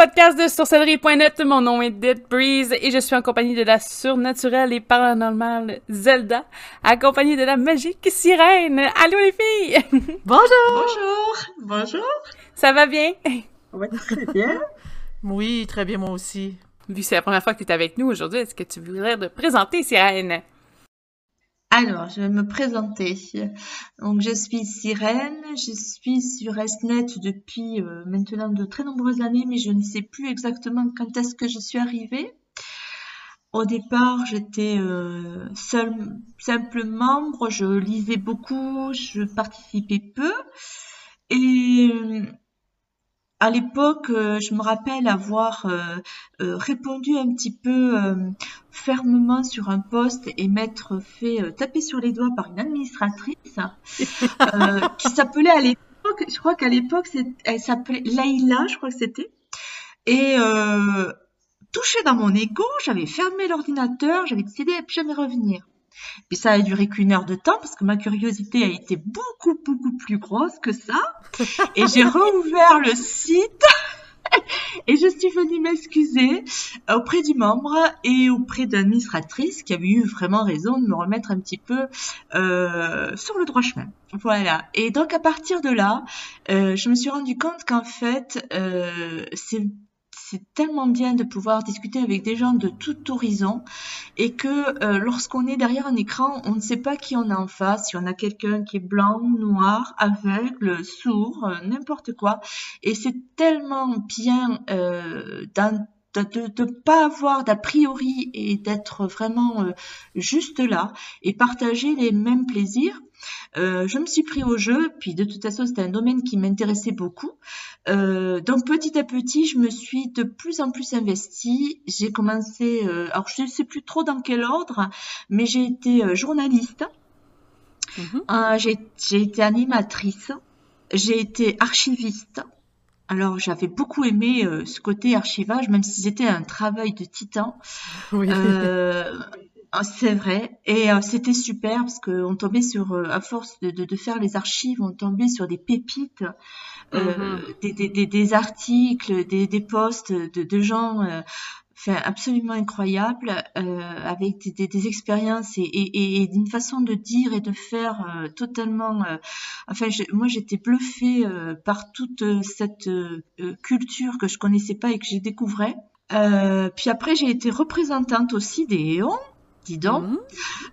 podcast de sorcellerie.net. Mon nom est Dead Breeze et je suis en compagnie de la surnaturelle et paranormale Zelda, accompagnée de la magique sirène. Allô les filles! Bonjour! Bonjour! Bonjour! Ça va bien? Oui, très bien. Oui, très bien, moi aussi. Vu que c'est la première fois que tu es avec nous aujourd'hui, est-ce que tu voudrais te présenter, sirène? Alors, je vais me présenter. Donc, je suis Sirène, je suis sur SNET depuis euh, maintenant de très nombreuses années, mais je ne sais plus exactement quand est-ce que je suis arrivée. Au départ, j'étais euh, simple membre, je lisais beaucoup, je participais peu. Et à l'époque, euh, je me rappelle avoir euh, euh, répondu un petit peu fermement sur un poste et m'être fait taper sur les doigts par une administratrice qui s'appelait à l'époque, je crois qu'à l'époque, elle s'appelait Laïla, je crois que c'était. Et touchée dans mon égo, j'avais fermé l'ordinateur, j'avais décidé de jamais revenir. Puis ça a duré qu'une heure de temps parce que ma curiosité a été beaucoup, beaucoup plus grosse que ça. Et j'ai rouvert le site et je suis venue m'excuser auprès du membre et auprès de l'administratrice qui avait eu vraiment raison de me remettre un petit peu euh, sur le droit chemin. Voilà. Et donc à partir de là, euh, je me suis rendu compte qu'en fait, euh, c'est c'est tellement bien de pouvoir discuter avec des gens de tout horizon et que euh, lorsqu'on est derrière un écran, on ne sait pas qui on a en face, si on a quelqu'un qui est blanc, noir, aveugle, sourd, euh, n'importe quoi. Et c'est tellement bien euh, de ne pas avoir d'a priori et d'être vraiment euh, juste là et partager les mêmes plaisirs. Euh, je me suis pris au jeu, puis de toute façon c'était un domaine qui m'intéressait beaucoup. Euh, donc petit à petit, je me suis de plus en plus investie. J'ai commencé, alors je ne sais plus trop dans quel ordre, mais j'ai été journaliste, mm-hmm. j'ai été animatrice, j'ai été archiviste. Alors j'avais beaucoup aimé euh, ce côté archivage, même si c'était un travail de titan. Oui. Euh, ah, c'est vrai. Et euh, c'était super parce qu'on tombait sur, à force de, de, faire les archives, on tombait sur des pépites, mm-hmm. des, des, des, articles, des, des posts de, de gens absolument incroyable, euh, avec des, des, expériences et, et, et d'une façon de dire et de faire euh, totalement. Euh, enfin, moi, j'étais bluffée euh, par toute cette culture que je connaissais pas et que j'ai découvert. puis après, j'ai été représentante aussi des Éons dis donc. Mhm.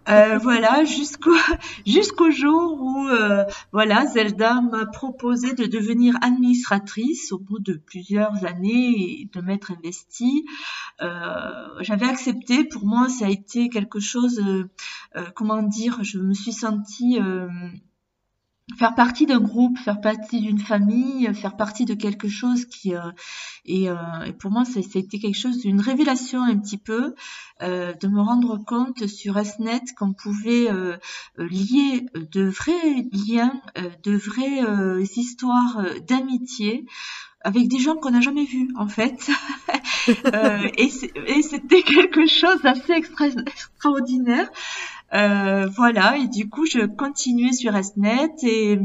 Euh, voilà, jusqu'au jusqu'au jour où euh, voilà, Zelda m'a proposé de devenir administratrice au bout de plusieurs années et de m'être investie. Euh, J'avais accepté. Pour moi, ça a été quelque chose. Euh, comment dire Je me suis sentie faire partie d'un groupe, faire partie d'une famille, faire partie de quelque chose qui euh, et, euh, et, pour moi été quelque chose d'une révélation un petit peu euh, de me rendre compte sur SNET qu'on pouvait euh, lier de vrais liens, euh, de vraies histoires d'amitié avec des gens qu'on n'a jamais vus en fait. et c'était quelque chose d'assez extraordinaire. Euh, voilà, et du coup, je continuais sur SNET et,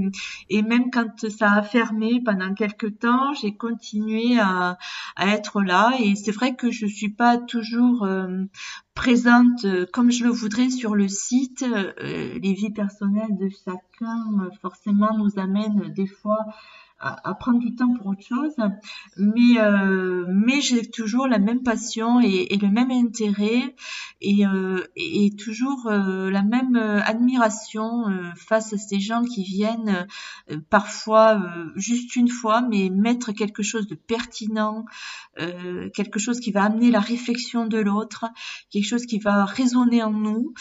et même quand ça a fermé pendant quelques temps, j'ai continué à, à, être là. Et c'est vrai que je suis pas toujours euh, présente euh, comme je le voudrais sur le site. les vies personnelles de chacun forcément nous amènent des fois à, prendre du temps pour autre chose, mais euh, mais j'ai toujours la même passion et, et le même intérêt et, euh, et toujours euh, la même admiration euh, face à ces gens qui viennent euh, parfois juste une fois, mais mettre quelque chose de pertinent, quelque chose qui va amener la réflexion de l'autre, quelque chose qui va résonner en nous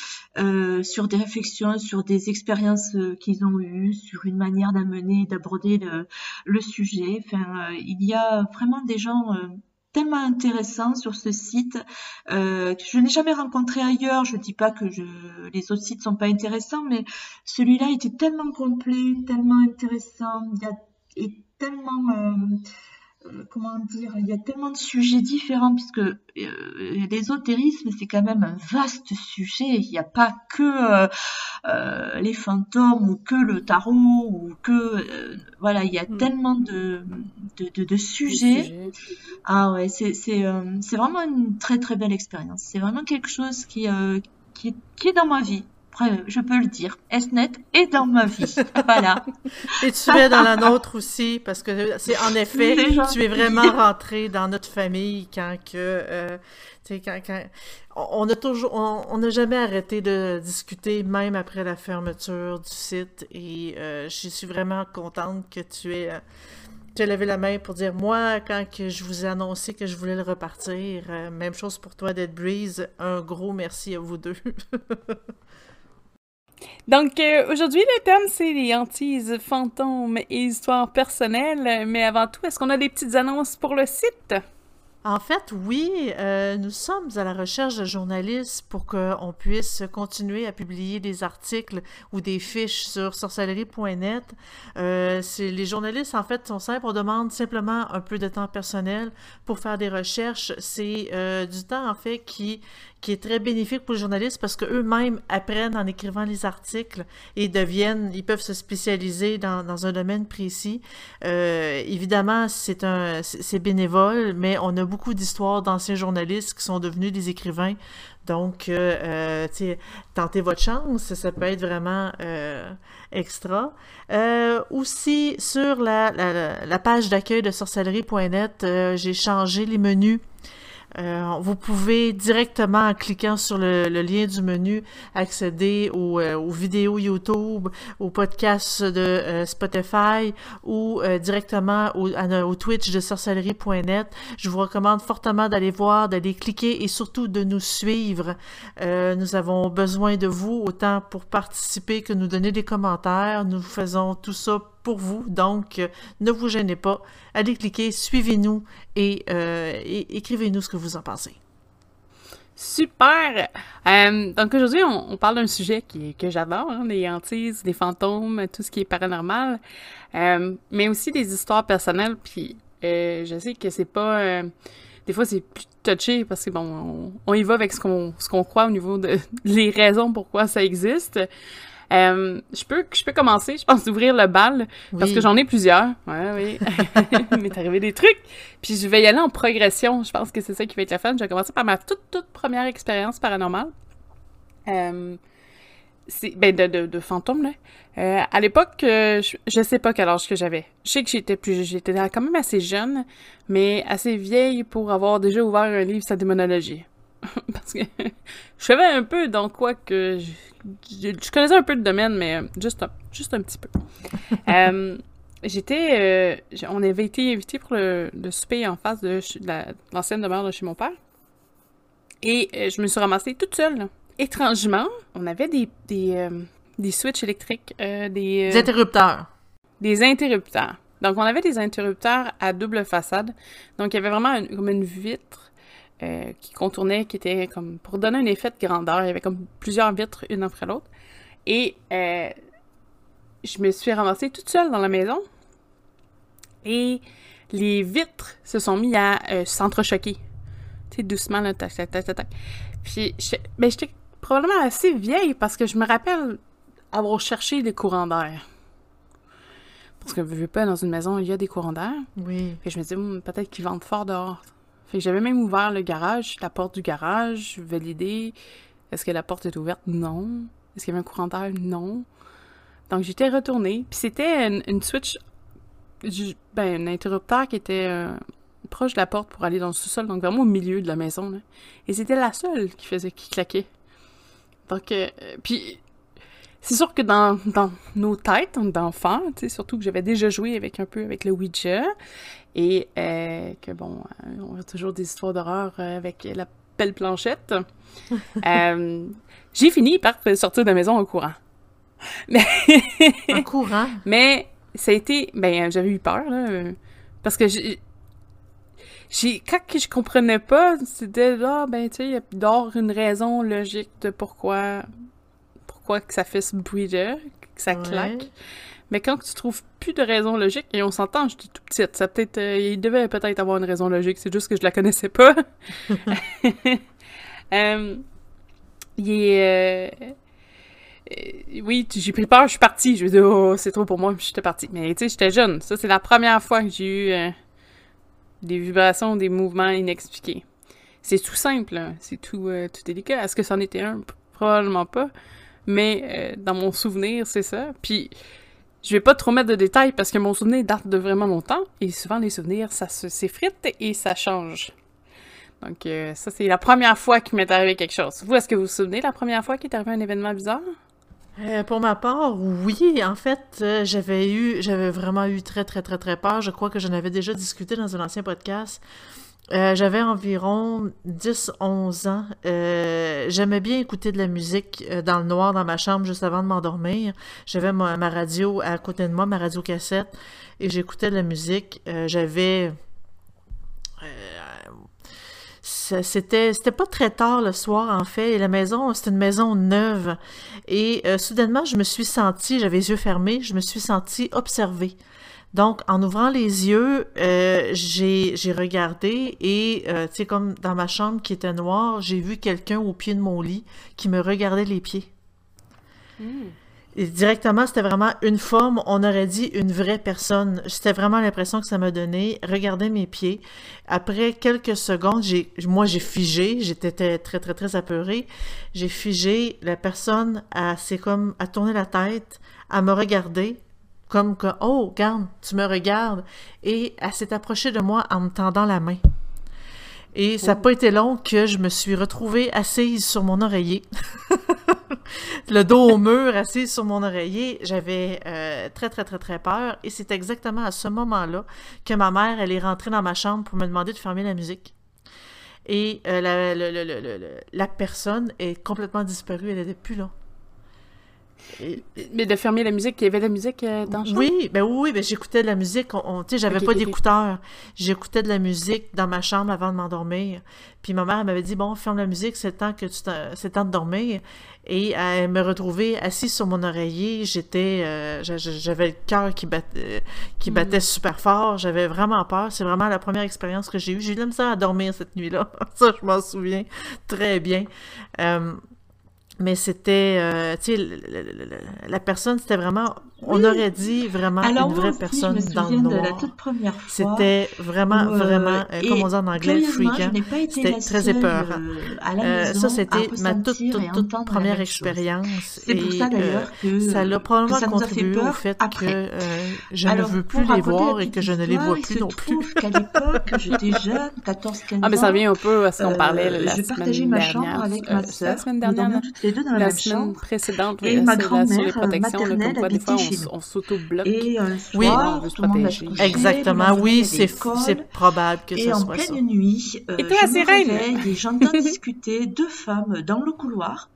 sur des réflexions, sur des expériences qu'ils ont eues, sur une manière d'amener, d'aborder le, le sujet. Euh, il y a vraiment des gens euh, tellement intéressants sur ce site euh, que je n'ai jamais rencontré ailleurs. Je dis pas que les autres sites sont pas intéressants, mais celui-là était tellement complet, tellement intéressant, et tellement comment dire, il y a tellement de sujets différents puisque euh, l'ésotérisme c'est quand même un vaste sujet. Il n'y a pas que euh, les fantômes ou que le tarot ou que voilà, il y a Mm. tellement de de, de, de sujets. Sujet. Ah ouais, c'est c'est c'est vraiment une très très belle expérience. C'est vraiment quelque chose qui qui est, qui est dans ma vie. Je peux le dire, SNET est dans ma vie. Voilà. Et tu es dans la nôtre aussi, parce que c'est en effet, tu es vraiment rentré dans notre famille quand que, euh, quand, quand, on a toujours, on n'a jamais arrêté de discuter, même après la fermeture du site, et euh, je suis vraiment contente que tu aies, tu aies levé la main pour dire, moi, quand que je vous ai annoncé que je voulais le repartir, euh, même chose pour toi, Dead Breeze, un gros merci à vous deux. Donc, euh, aujourd'hui, le thème, c'est les hantises, fantômes et histoires personnelles. Mais avant tout, est-ce qu'on a des petites annonces pour le site? En fait, oui, euh, nous sommes à la recherche de journalistes pour qu'on puisse continuer à publier des articles ou des fiches sur sorcellerie.net. Euh, les journalistes, en fait, sont simples. On demande simplement un peu de temps personnel pour faire des recherches. C'est du temps, en fait, qui, qui est très bénéfique pour les journalistes parce qu'eux-mêmes apprennent en écrivant les articles et deviennent, ils peuvent se spécialiser dans, dans un domaine précis. Euh, évidemment, c'est un, c'est bénévole, mais on a beaucoup d'histoires d'anciens journalistes qui sont devenus des écrivains. Donc, euh, euh, tentez votre chance, ça peut être vraiment euh, extra. Euh, aussi, sur la, la, la page d'accueil de sorcellerie.net, euh, j'ai changé les menus. Euh, vous pouvez directement en cliquant sur le, le lien du menu accéder aux, euh, aux vidéos YouTube, aux podcasts de euh, Spotify ou euh, directement au, à au Twitch de sorcellerie.net. Je vous recommande fortement d'aller voir, d'aller cliquer et surtout de nous suivre. Euh, nous avons besoin de vous autant pour participer que nous donner des commentaires. Nous faisons tout ça pour vous, donc euh, ne vous gênez pas. Allez cliquer, suivez-nous et, euh, écrivez-nous ce que vous en pensez. Super! Euh, donc aujourd'hui, on, parle d'un sujet qui, que j'adore, hein, les hantises, les fantômes, tout ce qui est paranormal, mais aussi des histoires personnelles. Puis je sais que c'est pas... des fois, c'est plus touché parce que bon, on, on y va avec ce qu'on ce qu'on croit au niveau de les raisons pourquoi ça existe. Euh, je peux je peux commencer, je pense, d'ouvrir le bal parce que j'en ai plusieurs. Ouais, oui. Il m'est arrivé des trucs. Puis je vais y aller en progression. Je pense que c'est ça qui va être le fun. Je vais commencer par ma toute, toute première expérience paranormale. Euh, ben, de, de, de fantôme, là. Euh, à l'époque, euh, je, je sais pas quel âge que j'avais. Je sais que j'étais plus, j'étais quand même assez jeune, mais assez vieille pour avoir déjà ouvert un livre sur la démonologie. Parce que je savais un peu dans quoi que je, connaissais un peu le domaine, mais juste un, juste un petit peu. Euh, j'étais, euh, on avait été invités pour le, le souper en face de, la- l'ancienne demeure de chez mon père. Et euh, je me suis ramassée toute seule. là. Étrangement, on avait des, des, des switches électriques, des, Des interrupteurs. des interrupteurs. Donc, on avait des interrupteurs à double façade. Donc, il y avait vraiment une- comme une vitre euh, qui contournait, qui était comme pour donner un effet de grandeur. Il y avait comme plusieurs vitres, une après l'autre. Et euh, je me suis ramassée toute seule dans la maison. Et les vitres se sont mis à euh, s'entrechoquer. Tu sais, doucement, là, tac, tac, tac, tac. Puis, j'étais ben, j'étais probablement assez vieille parce que je me rappelle avoir cherché des courants d'air. Parce que, je veux pas, dans une maison, il y a des courants d'air. Oui. Que je me disais, Hum, peut-être qu'ils vendent fort dehors. Fait que j'avais même ouvert le garage, la porte du garage, validé. Est-ce que la porte est ouverte? Non. Est-ce qu'il y avait un courant d'air? Non. Donc j'étais retournée. Puis c'était une, switch, ben, un interrupteur qui était euh, proche de la porte pour aller dans le sous-sol, donc vraiment au milieu de la maison. Et c'était la seule qui faisait, qui claquait. Donc, euh, puis c'est sûr que dans, dans nos têtes d'enfants, surtout que j'avais déjà joué avec un peu avec le Ouija, et euh, que bon, euh, on a toujours des histoires d'horreur euh, avec la belle planchette. Euh, j'ai fini par sortir de la maison en courant. Mais, En courant? mais ça a été, ben j'avais eu peur là, parce que j'ai, quand je comprenais pas, c'était ah ben tu sais, il y a d'or une raison logique de pourquoi, pourquoi que ça fait ce bruit là, que ça Ouais. Mais quand tu trouves plus de raison logique, et on s'entend, j'étais tout petite, ça peut-être, euh, il devait peut-être avoir une raison logique, c'est juste que je la connaissais pas. Euh, il est... euh, oui, j'ai pris peur, je suis partie. Je me dis, oh, c'est trop pour moi, j'étais partie. Mais tu sais, j'étais jeune. Ça, c'est la première fois que j'ai eu des vibrations, des mouvements inexpliqués. C'est tout simple, là. c'est tout, tout délicat. Est-ce que c'en était un? Probablement pas. Mais dans mon souvenir, c'est ça. Puis, je vais pas trop mettre de détails parce que mon souvenir date de vraiment longtemps. Et souvent, les souvenirs, ça se- s'effrite et ça change. Donc, euh, ça, c'est la première fois qu'il m'est arrivé quelque chose. Vous, est-ce que vous vous souvenez la première fois qu'il est arrivé un événement bizarre? Euh, pour ma part, oui, en fait, euh, j'avais eu, j'avais vraiment eu très, très, très, très peur. Je crois que j'en avais déjà discuté dans un ancien podcast. Euh, j'avais environ 10-11 ans. Euh, J'aimais bien écouter de la musique euh, dans le noir dans ma chambre juste avant de m'endormir. J'avais ma, radio à côté de moi, ma radio cassette, et j'écoutais de la musique. J'avais... C'était c'était pas très tard le soir, en fait, et la maison, c'était une maison neuve. Et soudainement, je me suis sentie, j'avais les yeux fermés, je me suis sentie observée. Donc, en ouvrant les yeux, euh, j'ai regardé et, euh, tu sais, comme dans ma chambre qui était noire, j'ai vu quelqu'un au pied de mon lit qui me regardait les pieds. Et directement, c'était vraiment une forme, on aurait dit une vraie personne. C'était vraiment l'impression que ça m'a donné. Regardez mes pieds. Après quelques secondes, j'ai, moi, j'ai figé. J'étais très, très, très, très apeurée. J'ai figé. La personne a, c'est comme, a tourné la tête, à me regarder, comme que, oh, regarde, tu me regardes. Et elle s'est approchée de moi en me tendant la main. Et ça n'a pas été long que je me suis retrouvée assise sur mon oreiller. le dos au mur, assise sur mon oreiller. J'avais euh, très, très, très, très peur. Et c'est exactement à ce moment-là que ma mère, elle est rentrée dans ma chambre pour me demander de fermer la musique. Et euh, la, la personne est complètement disparue. Elle n'était plus là. Mais de fermer la musique, il y avait de la musique euh, dans le chambre? oui, ben oui, ben j'écoutais de la musique. On, on- j'avais pas ok, ok. d'écouteurs. J'écoutais de la musique dans ma chambre avant de m'endormir. Puis ma mère m'avait dit bon, ferme la musique, c'est le temps que tu c'est le temps de dormir. Et elle me retrouvait assise sur mon oreiller. J'étais, euh, j'a- j'a- j'avais le cœur qui battait, qui Mm. battait super fort. J'avais vraiment peur. C'est vraiment la première expérience que j'ai eue. J'ai eu de la misère à dormir cette nuit-là. Ça, je m'en souviens très bien. Euh, mais c'était, euh, tu sais, la personne, c'était vraiment, on Oui. aurait dit vraiment Alors une vraie aussi, personne je me dans le souviens de la noir. toute première fois. C'était vraiment, où, euh, vraiment, euh, comme on dit en anglais, été C'était très épeurant. euh, ça, c'était ma toute, toute, première expérience. C'est pour Et, ça euh, d'ailleurs que ça l'a probablement que ça nous a fait contribué au fait après. que euh, je Alors, ne veux plus les voir et que je ne les vois plus non plus. trouve qu'à l'époque, j'étais jeune, 14-15 ans. Ah, mais ça revient un peu à ce qu'on parlait la je semaine partageais ma dernière. chambre avec ma c'est la sœur. semaine dernière, dormions là? toutes les deux dans la, La même semaine chambre. précédente, oui, sur les protections, comme quoi, des fois, on, on s'auto-bloque. Et un soir, se tout le monde Exactement, oui, c'est probable que ce en soit ça. pleine nuit, euh, Et je me sirène réveille et j'entends discuter deux femmes dans le couloir.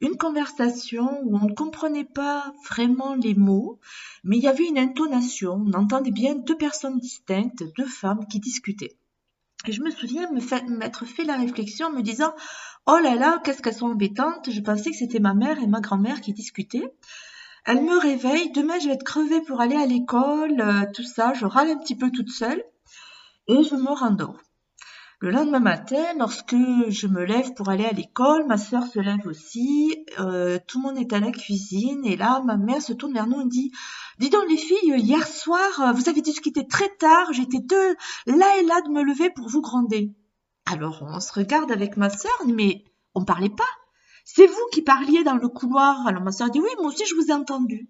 Une conversation où on ne comprenait pas vraiment les mots, mais il y avait une intonation. On entendait bien deux personnes distinctes, deux femmes qui discutaient. Et je me souviens m'être fait la réflexion en me disant Oh là là, qu'est-ce qu'elles sont embêtantes. Je pensais que c'était ma mère et ma grand-mère qui discutaient. Elle me réveille. Demain, je vais être crevée pour aller à l'école, euh, tout ça. Je râle un petit peu toute seule et je me rendors. Le lendemain matin, lorsque je me lève pour aller à l'école, ma sœur se lève aussi, euh, tout le monde est à la cuisine, et là, ma mère se tourne vers nous et dit « Dis donc les filles, hier soir, euh, vous avez discuté très tard, j'étais deux, là et là de me lever pour vous gronder. » Alors, on se regarde avec ma sœur, mais on parlait pas. C'est vous qui parliez dans le couloir. Alors ma sœur dit « Oui, moi aussi je vous ai entendu. »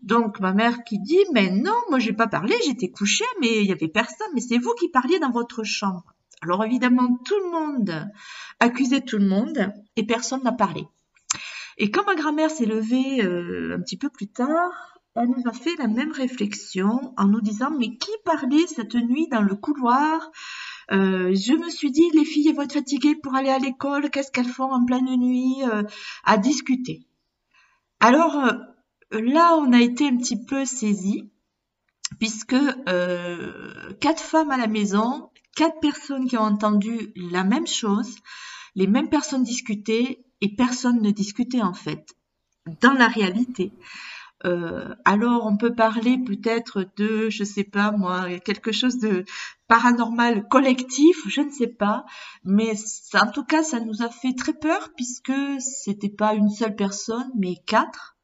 Donc ma mère qui dit « Mais non, moi j'ai pas parlé, j'étais couchée, mais il y avait personne, mais c'est vous qui parliez dans votre chambre. » Alors évidemment, tout le monde accusait tout le monde et personne n'a parlé. Et quand ma grand-mère s'est levée euh, un petit peu plus tard, elle nous a fait la même réflexion en nous disant mais qui parlait cette nuit dans le couloir Euh, Je me suis dit les filles vont être fatiguées pour aller à l'école, qu'est-ce qu'elles font en pleine nuit euh, à discuter? Alors euh, là, on a été un petit peu saisis puisque quatre femmes à la maison, quatre personnes qui ont entendu la même chose, les mêmes personnes discuter et personne ne discutait en fait. Dans la réalité, euh, alors on peut parler peut-être de, je sais pas moi, quelque chose de paranormal collectif, je ne sais pas, mais en tout cas ça nous a fait très peur puisque c'était pas une seule personne mais quatre,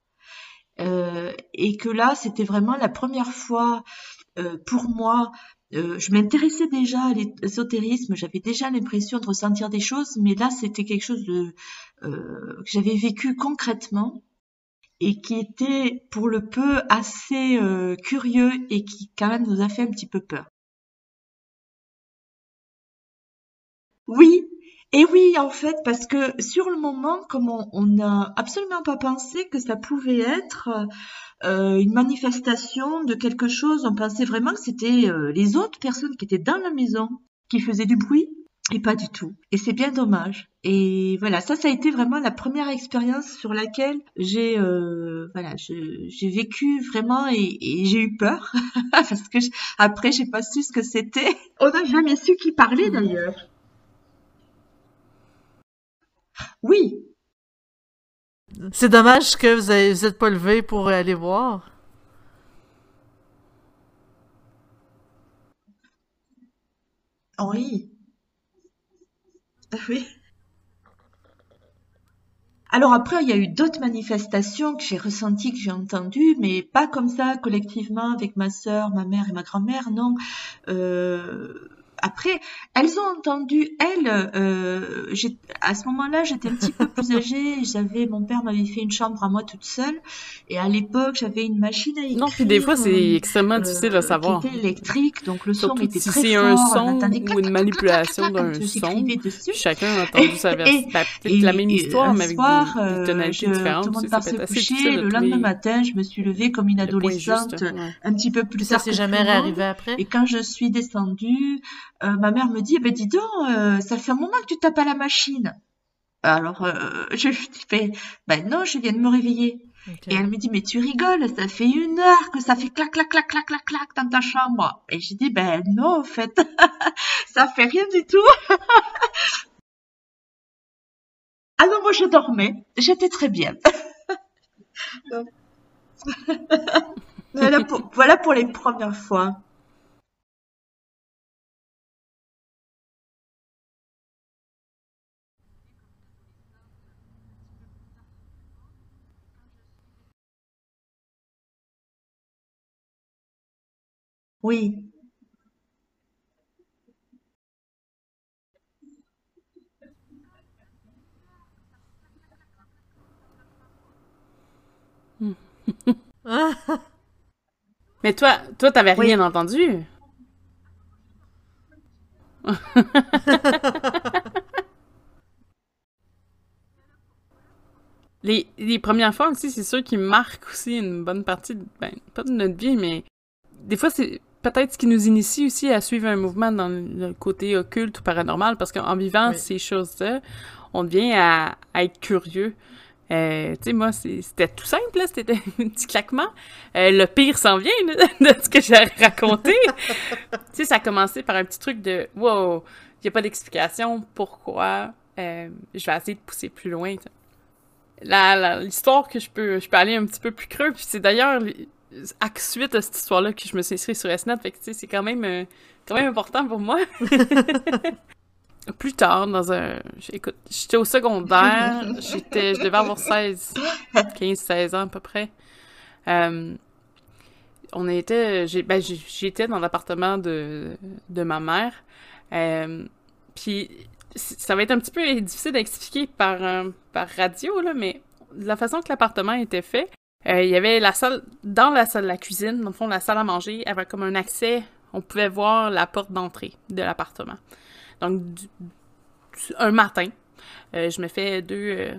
euh, et que là c'était vraiment la première fois euh, pour moi. je m'intéressais déjà à l'ésotérisme, j'avais déjà l'impression de ressentir des choses, mais là c'était quelque chose de que j'avais vécu concrètement et qui était pour le peu assez euh, curieux et qui quand même nous a fait un petit peu peur. Oui, et oui en fait parce que sur le moment, comme on n'a absolument pas pensé que ça pouvait être euh, une manifestation de quelque chose, on pensait vraiment que c'était euh, les autres personnes qui étaient dans la maison qui faisaient du bruit et pas du tout. Et c'est bien dommage. Et voilà, ça, ça a été vraiment la première expérience sur laquelle j'ai, euh, voilà, j'ai vécu vraiment et, j'ai eu peur parce que après, j'ai pas su ce que c'était. On n'a jamais su qui parlait d'ailleurs. Oui. C'est dommage que vous n'êtes pas levé pour aller voir. Oui. Oui. Alors après, il y a eu d'autres manifestations que j'ai ressenties, que j'ai entendues, mais pas comme ça collectivement avec ma sœur, ma mère et ma grand-mère, non. Euh, après, elles ont entendu, elles, euh, à ce moment-là, j'étais un petit peu plus âgée. J'avais, mon père m'avait fait une chambre à moi toute seule, et à l'époque, j'avais une machine à écrire. Non, puis des fois, c'est euh, extrêmement difficile à savoir. Qui était électrique, donc le son était si très c'est un son ou une manipulation d'un son. Chacun a entendu sa version. Ben, peut-être la même histoire, mais avec des, euh, tonalités différentes. Tout le monde part se coucher. Le lendemain matin, je me suis levée comme une adolescente, un petit peu plus Ça s'est jamais réarrivé après? Et quand je suis descendue, ma mère me dit, eh ben dis donc, euh, ça fait un moment que tu tapes à la machine. Alors, euh, je lui dis, ben, non, je viens de me réveiller. Et elle me dit, mais tu rigoles, ça fait une heure que ça fait clac, clac, clac, clac, clac, clac dans ta chambre. Et j'ai dit, ben non, en fait, ça fait rien du tout. Alors ah moi, je dormais, j'étais très bien. voilà pour les premières fois. Oui. Mais toi, toi, t'avais rien entendu? les, les premières fois aussi, c'est sûr qu'ils marquent aussi une bonne partie, ben, pas de notre vie, mais des fois, c'est peut-être ce qui nous initie aussi à suivre un mouvement dans le côté occulte ou paranormal, parce qu'en vivant ces choses-là, on devient à, être curieux. Euh, tu sais, moi, c'était tout simple, c'était un petit claquement. Euh, le pire s'en vient de ce que j'ai raconté. tu sais, ça a commencé par un petit truc de « Wow, il n'y a pas d'explication, pourquoi? Euh, je vais essayer de pousser plus loin. » L'histoire que je peux, je peux aller un petit peu plus creux, puis c'est d'ailleurs à suite à cette histoire-là que je me suis inscrite sur SNET. Fait que, c'est quand même, euh, quand même important pour moi. Plus tard, dans un... Écoute, j'étais au secondaire. j'étais, je devais avoir 16, 15, 16 ans à peu près. Euh, on était... Ben, j'étais dans l'appartement de, de ma mère. Euh, puis ça va être un petit peu difficile d'expliquer par, par radio, là, mais la façon que l'appartement était fait, il y avait la salle, dans la salle de la cuisine, dans le fond, la salle à manger, avait comme un accès, on pouvait voir la porte d'entrée de l'appartement. Donc, un matin, euh, je me fais deux euh,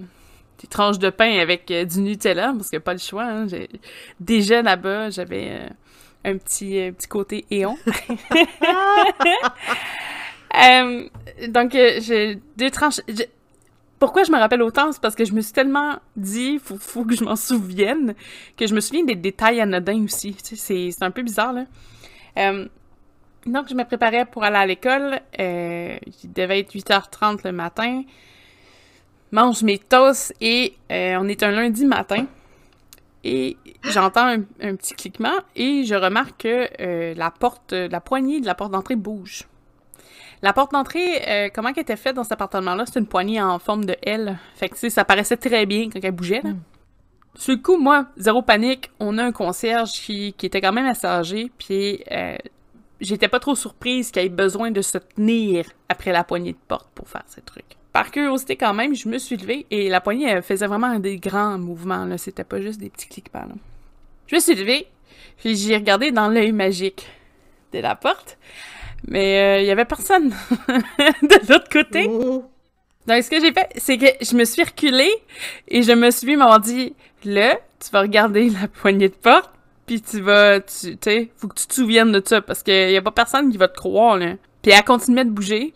des tranches de pain avec du Nutella, parce qu'il n'y a pas le choix. Hein. Déjà là-bas, j'avais un petit, petit côté éon. donc, j'ai deux tranches. Pourquoi je me rappelle autant? C'est parce que je me suis tellement dit, faut, faut que je m'en souvienne, que je me souviens des détails anodins aussi. c'est, un peu bizarre, là. Euh, donc, je me préparais pour aller à l'école. Euh, il devait être 8h30 le matin. Mange mes toasts et euh, on est un lundi matin. et j'entends un, un petit cliquement et je remarque que la porte, la poignée de la porte d'entrée bouge. La porte d'entrée, euh, comment qu'elle était faite dans cet appartement-là, c'est une poignée en forme de L. Fait que, tu sais, ça paraissait très bien quand elle bougeait, là. Mm. Sur le coup, moi, zéro panique, on a un concierge qui, qui était quand même assez âgé, puis euh, j'étais pas trop surprise qu'il ait besoin de se tenir après la poignée de porte pour faire ces trucs. Par curiosité quand même, je me suis levée et la poignée elle faisait vraiment des grands mouvements, là. C'était pas juste des petits cliquements, là. Je me suis levée, puis j'ai regardé dans l'œil magique de la porte, mais euh, il y avait personne de l'autre côté. Donc, ce que j'ai fait, c'est que je me suis reculée et je me suis mis, m'ont dit, là, tu vas regarder la poignée de porte, puis tu vas, tu sais, faut que tu te souviennes de ça, parce qu'il y a pas personne qui va te croire, là. Puis elle continuait de bouger,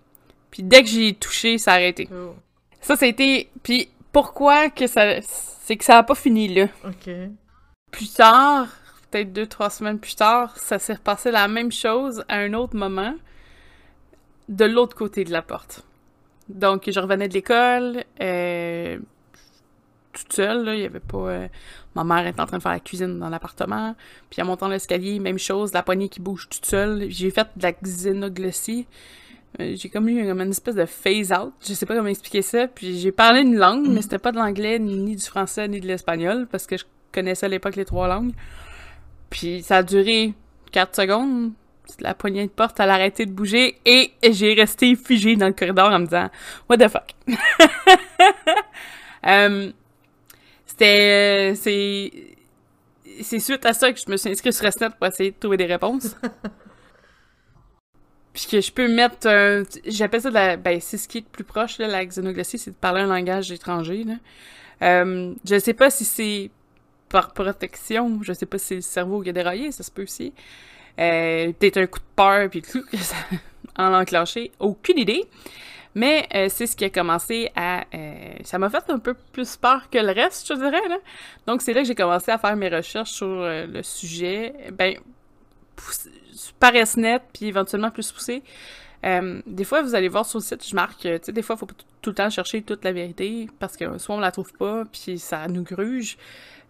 puis dès que j'ai touché, ça a arrêté. Oh. Ça, ça a été... Puis pourquoi que ça... C'est que ça a pas fini, là. OK. Plus tard, peut-être deux, trois semaines plus tard, ça s'est repassé la même chose à un autre moment, de l'autre côté de la porte. Donc, je revenais de l'école, euh, toute seule, il y avait pas... euh, ma mère était en train de faire la cuisine dans l'appartement, puis en montant l'escalier, même chose, la poignée qui bouge toute seule. J'ai fait de la xénoglossie. Euh, j'ai comme eu comme une espèce de phase-out, je sais pas comment expliquer ça, puis j'ai parlé une langue, mais c'était pas de l'anglais, ni du français, ni de l'espagnol, parce que je connaissais à l'époque les trois langues. Puis ça a duré 4 secondes. La poignée de porte, elle a arrêté de bouger et j'ai resté figé dans le corridor en me disant What the fuck? Euh, C'était. euh, c'est. C'est suite à ça que je me suis inscrite sur Restnet pour essayer de trouver des réponses. Puis que je peux mettre un. J'appelle ça de la. Ben, c'est ce qui est le plus proche, là, la xénoglossie, c'est de parler un langage étranger, là. Euh, je sais pas si c'est par protection, je sais pas si c'est le cerveau qui a déraillé, ça se peut aussi. Euh, peut-être un coup de peur, puis tout, ça en enclenché. Aucune idée. Mais euh, c'est ce qui a commencé à... euh, ça m'a fait un peu plus peur que le reste, je dirais. Donc c'est là que j'ai commencé à faire mes recherches sur le sujet. Ben, par SNET, puis éventuellement plus poussé. Des fois, vous allez voir sur le site, je marque, tu sais, des fois, il faut tout le temps chercher toute la vérité, parce que soit on la trouve pas, puis ça nous gruge.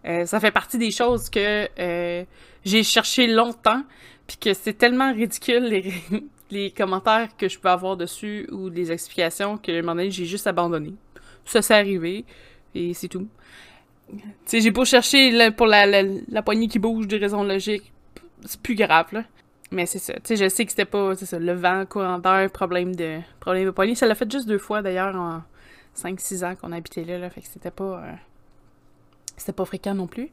Euh, ça fait partie des choses que euh, j'ai cherché longtemps, puis que c'est tellement ridicule les, commentaires que je peux avoir dessus ou les explications que à un moment donné, j'ai juste abandonné. Ça s'est arrivé et c'est tout. Tu sais, j'ai beau chercher pour la, poignée qui bouge des raisons logiques, c'est plus grave là. Mais c'est ça. Tu sais, je sais que c'était pas ça, le vent, courant d'air, problème de problème de poignée. Ça l'a fait juste deux fois d'ailleurs en 5-6 ans qu'on habitait là, là. Fait que c'était pas euh, c'était pas fréquent non plus.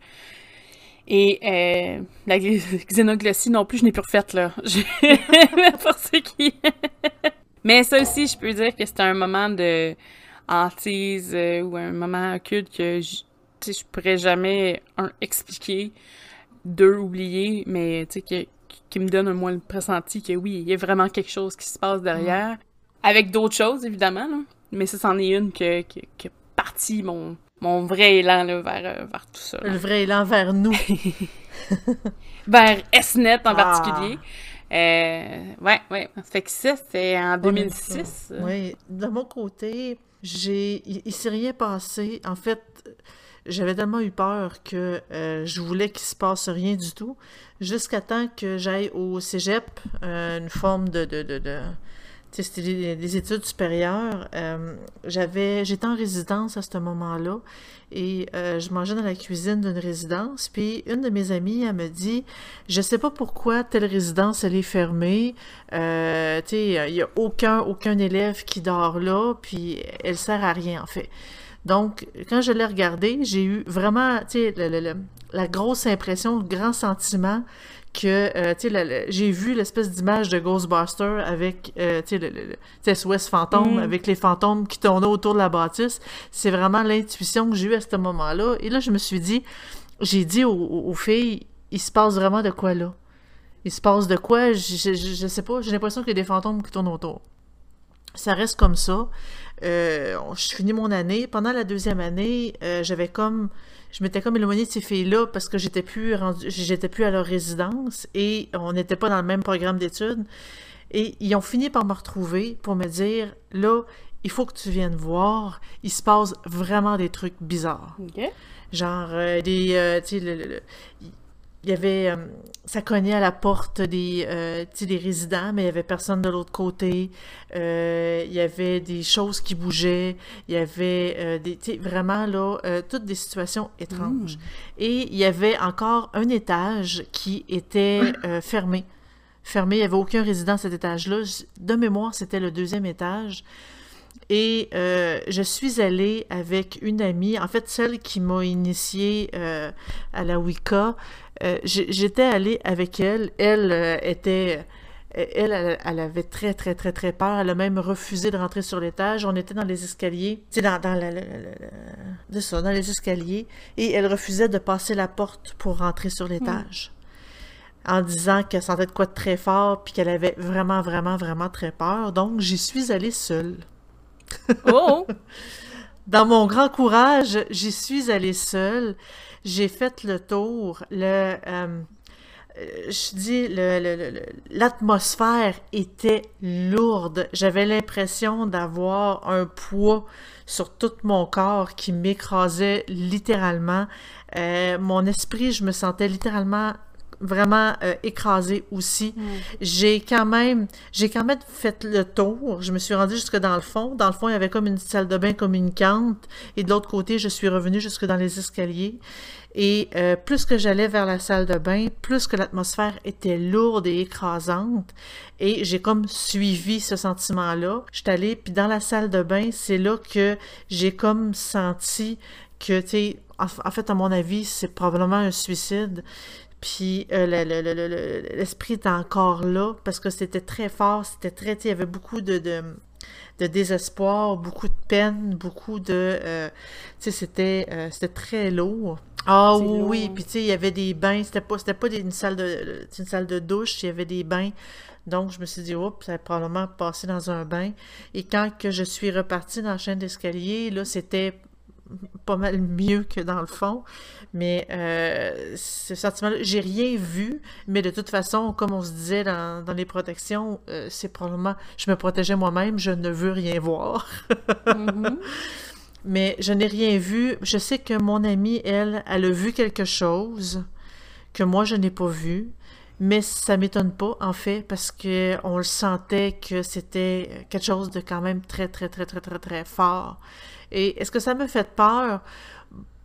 Et euh, la xénoglossie non plus, je n'ai plus refaite, là. Pour ceux qui... Mais ça aussi, je peux dire que c'était un moment de hantise euh, ou un moment occulte que je, je pourrais jamais, un, expliquer, deux, oublier, mais tu sais, que- qui me donne au moins le pressenti que oui, il y a vraiment quelque chose qui se passe derrière. Avec d'autres choses, évidemment, là. Mais ça, c'en est une que, que, que partie mon, mon vrai élan là, vers, euh, vers tout ça. là Le vrai élan vers nous. vers SNET en Ah. particulier. Euh, ouais, ouais. Fait que ça, c'était en 2006. euh. Oui, de mon côté, j'ai, il, il s'est rien passé. En fait, j'avais tellement eu peur que euh, je voulais qu'il se passe rien du tout, jusqu'à temps que j'aille au cégep, euh, une forme de, de, de, de- c'était des, des études supérieures. Euh, j'étais en résidence à ce moment-là et euh, je mangeais dans la cuisine d'une résidence. Puis une de mes amies, elle me dit, je sais pas pourquoi telle résidence elle est fermée. Euh, il y a aucun aucun élève qui dort là, puis elle sert à rien en fait. Donc, quand je l'ai regardée, j'ai eu vraiment, tu la grosse impression, le grand sentiment que, euh, j'ai vu l'espèce d'image de Ghostbuster avec, euh, le, le, SOS fantôme, Mm. avec les fantômes qui tournaient autour de la bâtisse. C'est vraiment l'intuition que j'ai eue à ce moment-là. Et là, je me suis dit, j'ai dit aux, filles, il se passe vraiment de quoi là? Il se passe de quoi? Je, je, je- je sais pas, j'ai l'impression qu'il y a des fantômes qui tournent autour. Ça reste comme ça. Euh, je finis mon année. Pendant la deuxième année, euh, j'avais comme, je m'étais comme éloignée de ces filles-là parce que j'étais plus rendu, j'étais plus à leur résidence et on n'était pas dans le même programme d'études. Et ils ont fini par me retrouver pour me dire, là, il faut que tu viennes voir. Il se passe vraiment des trucs bizarres. Genre, euh, des. tu sais, il y avait. euh, ça cognait à la porte des, euh, des résidents, mais il y avait personne de l'autre côté. Euh, il y avait des choses qui bougeaient. Il y avait des. Vraiment, là, toutes des situations étranges. Et il y avait encore un étage qui était euh, fermé. Fermé, il n'y avait aucun résident à cet étage-là. De mémoire, c'était le deuxième étage. Et euh, je suis allée avec une amie, en fait celle qui m'a initiée euh, à la Wicca. Euh, J'étais allée avec elle. Elle euh, était... Elle, elle, elle avait très, très, très, très peur. Elle a même refusé de rentrer sur l'étage. On était dans les escaliers. Tu sais, dans, dans, la- la- la- la- de ça, dans les escaliers. Et elle refusait de passer la porte pour rentrer sur l'étage. En disant qu'elle sentait de quoi de très fort, puis qu'elle avait vraiment, vraiment, vraiment très peur. Donc, j'y suis allée seule. Oh! Dans mon grand courage, j'y suis allée seule. J'ai fait le tour. Le, euh, euh, je dis, l'atmosphère était lourde. J'avais l'impression d'avoir un poids sur tout mon corps qui m'écrasait littéralement. Euh, mon esprit, je me sentais littéralement vraiment euh, écrasée aussi. Mm. J'ai quand même, j'ai quand même fait le tour. Je me suis rendue jusque dans le fond. Dans le fond, il y avait comme une salle de bain communicante. Et de l'autre côté, je suis revenue jusque dans les escaliers. Et euh, plus que j'allais vers la salle de bain, plus que l'atmosphère était lourde et écrasante. Et j'ai comme suivi ce sentiment-là. Je suis allée, puis dans la salle de bain, c'est là que j'ai comme senti que, tu sais, en, en fait, à mon avis, c'est probablement un suicide. Puis euh, le- le- l'esprit encore là parce que c'était très fort, c'était très, il y avait beaucoup de, de, de désespoir, beaucoup de peine, beaucoup de, euh, tu sais, c'était, euh, c'était très lourd. Ah oui, lourd. puis tu sais, il y avait des bains, c'était pas, c'était pas des- une salle de, une salle de douche, il y avait des bains. Donc, je me suis dit, oups, ça va probablement passer dans un bain. Et quand que je suis repartie dans la chaîne d'escalier, là, c'était pas mal mieux que dans le fond. Mais euh, ce sentiment-là, j'ai rien vu, mais de toute façon, comme on se disait dans, dans les protections, euh, c'est probablement, je me protégeais moi-même, je ne veux rien voir. Mhm. Mais je n'ai rien vu. Je sais que mon amie, elle, elle a vu quelque chose que moi, je n'ai pas vu. Mais ça m'étonne pas, en fait, parce que on le sentait que c'était quelque chose de quand même très, très, très, très, très, très fort. Et est-ce que ça me fait peur?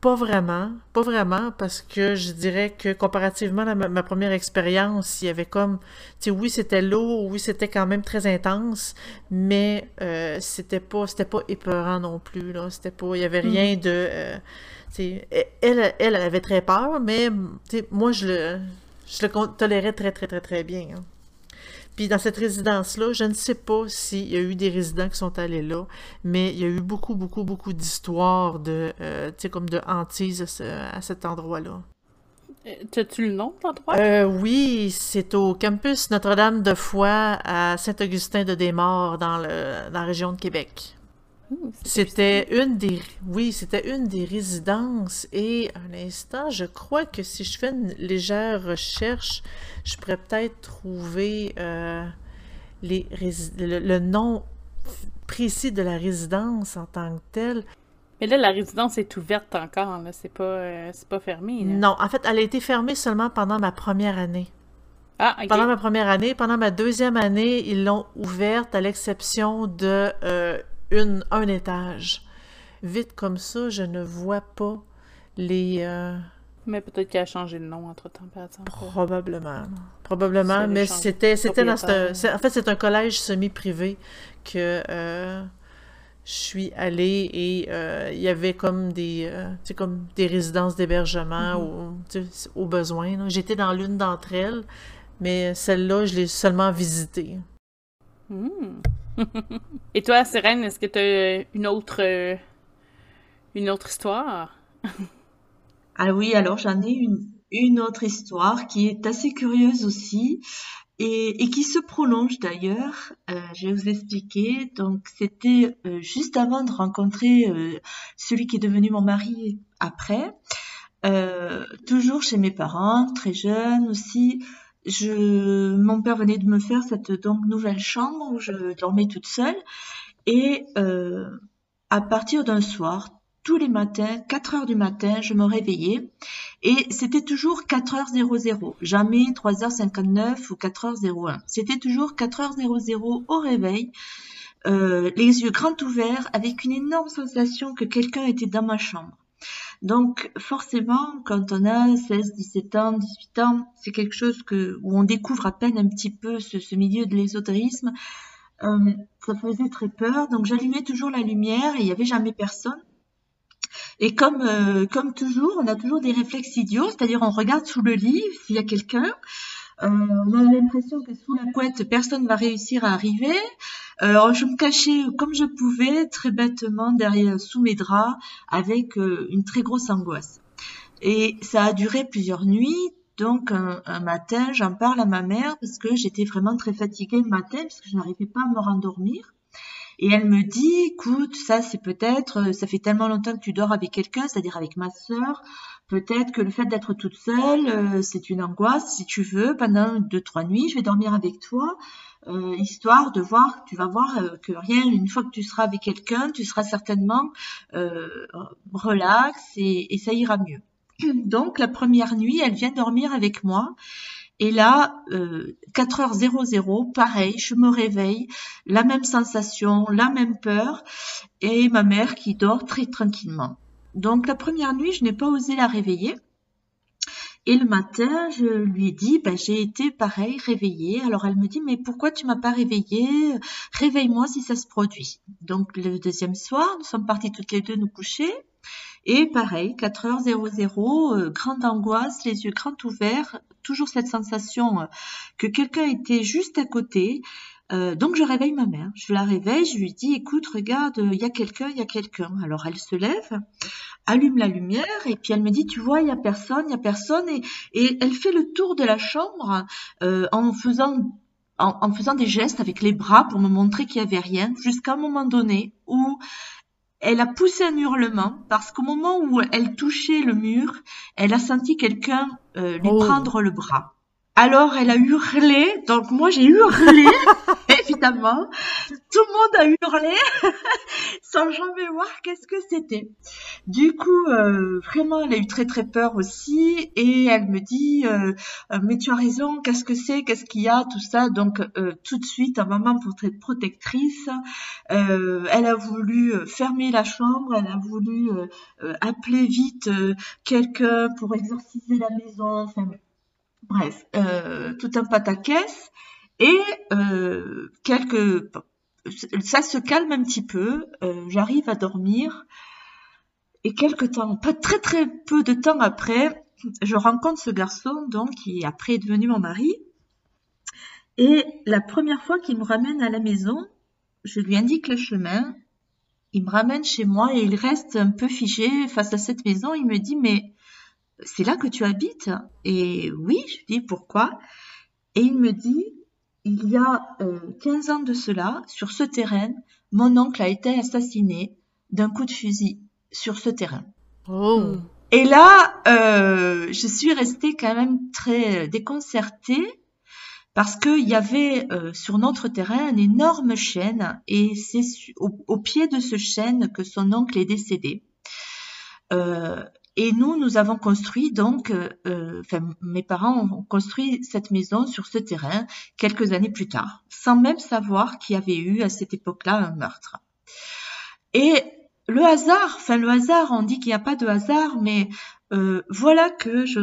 Pas vraiment, pas vraiment, parce que je dirais que comparativement à ma, ma première expérience, il y avait comme, tu sais, oui, c'était lourd, oui, c'était quand même très intense, mais euh, c'était pas, c'était pas épeurant non plus, là, c'était pas, il y avait rien de, euh, tu sais, elle, elle, elle avait très peur, mais, tu sais, moi, je le, je le tolérais très, très, très, très bien, hein. Puis dans cette résidence-là, je ne sais pas s'il y a eu des résidents qui sont allés là, mais il y a eu beaucoup, beaucoup, beaucoup d'histoires de, euh, tu sais, comme de hantises à, ce- à cet endroit-là. Euh, T'as-tu le nom de l'endroit? Euh, oui, c'est au campus Notre-Dame de Foix à Saint-Augustin-de-Desmaures dans, le, dans la région de Québec. C'était une des, oui, c'était une des résidences. Et un instant, je crois que si je fais une légère recherche, je pourrais peut-être trouver euh, les rési- le, le nom précis de la résidence en tant que telle. Mais là, la résidence est ouverte encore, là. C'est pas, euh, c'est pas fermé, là. Non, en fait, elle a été fermée seulement pendant ma première année. Ah, ok. Pendant ma première année, pendant ma deuxième année, ils l'ont ouverte à l'exception de euh, une, un étage. Vite comme ça, je ne vois pas les... euh, Mais peut-être qu'elle a changé de nom entre-temps, par exemple. probablement. Probablement, mais c'était c'était dans ce... En fait, c'est un collège semi-privé que euh, je suis allée et euh, il y avait comme des, euh, comme des résidences d'hébergement au, tu sais, au besoin. J'étais dans l'une d'entre elles, mais celle-là, je l'ai seulement visitée. Hmm. Et toi, Sérène, est-ce que t'as une autre, euh, une autre histoire? Ah oui, alors j'en ai une, une autre histoire qui est assez curieuse aussi et, qui se prolonge d'ailleurs. Euh, je vais vous expliquer. Donc c'était euh, juste avant de rencontrer celui qui est devenu mon mari après. Toujours chez mes parents, très jeune aussi. Mon père venait de me faire cette nouvelle chambre où je dormais toute seule. Et à partir d'un soir, tous les matins, 4 heures du matin, je me réveillais et c'était toujours 4h00, jamais 3h59 ou 4h01. C'était toujours 4h00 au réveil, euh, les yeux grands ouverts avec une énorme sensation que quelqu'un était dans ma chambre. Donc forcément, quand on a 16, 17 ans, 18 ans, c'est quelque chose que, où on découvre à peine un petit peu ce, milieu de l'ésotérisme. Euh, ça faisait très peur, donc j'allumais toujours la lumière et il n'y avait jamais personne. Et comme, euh, comme toujours, on a toujours des réflexes idiots, c'est-à-dire on regarde sous le lit s'il y a quelqu'un. Euh, on a l'impression que sous la couette, personne va réussir à arriver. Alors je me cachais comme je pouvais, très bêtement, derrière sous mes draps, avec euh, une très grosse angoisse. Et ça a duré plusieurs nuits. Donc un, matin, j'en parle à ma mère parce que j'étais vraiment très fatiguée le matin parce que je n'arrivais pas à me rendormir. Et elle me dit, écoute, ça c'est peut-être, euh, ça fait tellement longtemps que tu dors avec quelqu'un, c'est-à-dire avec ma sœur, peut-être que le fait d'être toute seule, euh, c'est une angoisse. Si tu veux, pendant deux trois nuits, je vais dormir avec toi, euh, histoire de voir, tu vas voir que rien, une fois que tu seras avec quelqu'un, tu seras certainement relax et, et ça ira mieux. Donc la première nuit, elle vient dormir avec moi et là, euh, 4h00, pareil, je me réveille, la même sensation, la même peur, et ma mère qui dort très tranquillement. Donc la première nuit, je n'ai pas osé la réveiller. Et le matin, je lui ai dit, ben, j'ai été pareil, réveillée. Alors elle me dit, mais pourquoi tu m'as pas réveillée? Réveille-moi si ça se produit. Donc le deuxième soir, nous sommes partis toutes les deux nous coucher. Et pareil, 4h00, euh, grande angoisse, les yeux grands ouverts, toujours cette sensation euh, que quelqu'un était juste à côté. Euh, donc je réveille ma mère. Je la réveille, je lui dis écoute, regarde, il y a quelqu'un, il y a quelqu'un. Alors elle se lève, allume la lumière et puis elle me dit tu vois, il y a personne, il y a personne et, et elle fait le tour de la chambre en faisant en, faisant des gestes avec les bras pour me montrer qu'il y avait rien, jusqu'à un moment donné où elle a poussé un hurlement parce qu'au moment où elle touchait le mur, elle a senti quelqu'un euh, lui oh. prendre le bras. Alors elle a hurlé, donc moi j'ai hurlé, Tout le monde a hurlé sans jamais voir qu'est-ce que c'était. Du coup, euh, vraiment, elle a eu très très peur aussi et elle me dit, euh, euh, mais tu as raison, qu'est-ce que c'est, qu'est-ce qu'il y a, tout ça? Donc tout de suite, un maman pour être protectrice, elle a voulu fermer la chambre, elle a voulu appeler vite quelqu'un pour exorciser la maison. Enfin, Bref, tout un pataquès et euh, quelques ça se calme un petit peu, euh, j'arrive à dormir. Et quelque temps, pas très très peu de temps après, je rencontre ce garçon donc qui après est devenu mon mari. Et la première fois qu'il me ramène à la maison, je lui indique le chemin, il me ramène chez moi et il reste un peu figé face à cette maison, il me dit mais c'est là que tu habites? Et oui, je dis pourquoi? Et il me dit, il y a 15 euh, ans de cela, sur ce terrain, mon oncle a été assassiné d'un coup de fusil sur ce terrain. Oh. Et là, euh, je suis restée quand même très déconcertée parce qu'il y avait euh, sur notre terrain un énorme chêne et c'est au, pied de ce chêne que son oncle est décédé. Et nous, nous avons construit donc, euh, euh, enfin, mes parents ont construit cette maison sur ce terrain quelques années plus tard, sans même savoir qu'il y avait eu à cette époque-là un meurtre. Et le hasard, enfin le hasard, on dit qu'il n'y a pas de hasard, mais euh, voilà que je,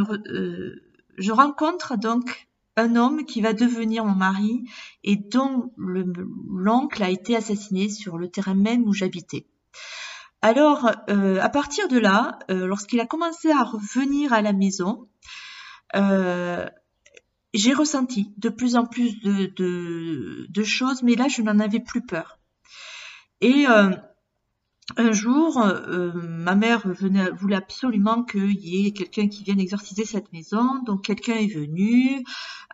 je rencontre donc un homme qui va devenir mon mari et dont l'oncle a été assassiné sur le terrain même où j'habitais. Alors, euh, à partir de là, euh, lorsqu'il a commencé à revenir à la maison, euh, j'ai ressenti de plus en plus de, choses, mais là, je n'en avais plus peur. Et un jour, ma mère voulait absolument qu'il y ait quelqu'un qui vienne exorciser cette maison. Donc, quelqu'un est venu,